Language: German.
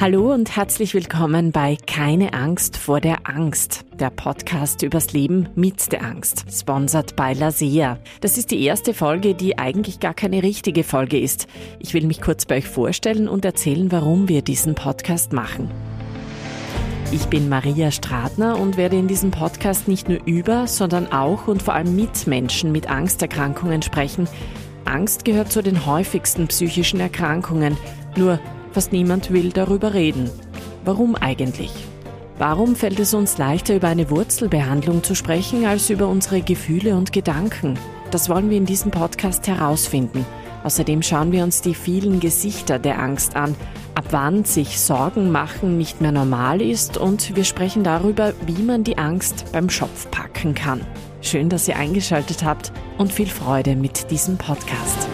Hallo und herzlich willkommen bei Keine Angst vor der Angst, der Podcast übers Leben mit der Angst, sponsert bei Lasea. Das ist die erste Folge, die eigentlich gar keine richtige Folge ist. Ich will mich kurz bei euch vorstellen und erzählen, warum wir diesen Podcast machen. Ich bin Maria Stratner und werde in diesem Podcast nicht nur über, sondern auch und vor allem mit Menschen mit Angsterkrankungen sprechen. Angst gehört zu den häufigsten psychischen Erkrankungen. Nur Fast niemand will darüber reden. Warum eigentlich? Warum fällt es uns leichter, über eine Wurzelbehandlung zu sprechen, als über unsere Gefühle und Gedanken? Das wollen wir in diesem Podcast herausfinden. Außerdem schauen wir uns die vielen Gesichter der Angst an, ab wann sich Sorgen machen nicht mehr normal ist und wir sprechen darüber, wie man die Angst beim Schopf packen kann. Schön, dass ihr eingeschaltet habt und viel Freude mit diesem Podcast.